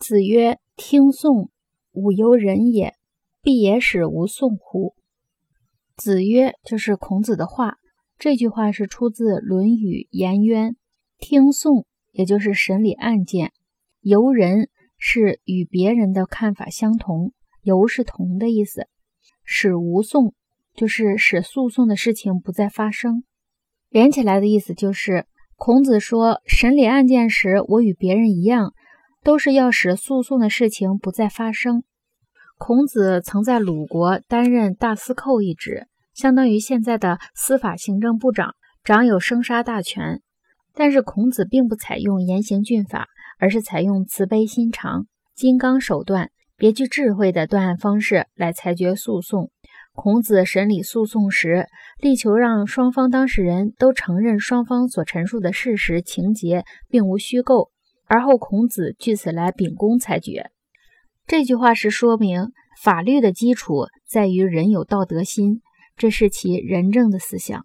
子曰：“听讼，吾犹人也，必也使吾讼乎？”子曰就是孔子的话，这句话是出自《论语·颜渊》。听讼也就是审理案件，由人是与别人的看法相同，由是同的意思。使无讼就是使诉讼的事情不再发生。连起来的意思就是，孔子说审理案件时，我与别人一样。都是要使诉讼的事情不再发生。孔子曾在鲁国担任大司寇一职，相当于现在的司法行政部长，掌有生杀大权。但是孔子并不采用严刑峻法，而是采用慈悲心肠、金刚手段、别具智慧的断案方式来裁决诉讼。孔子审理诉讼时，力求让双方当事人都承认双方所陈述的事实情节并无虚构。而后，孔子据此来秉公裁决。这句话是说明法律的基础在于人有道德心，这是其仁政的思想。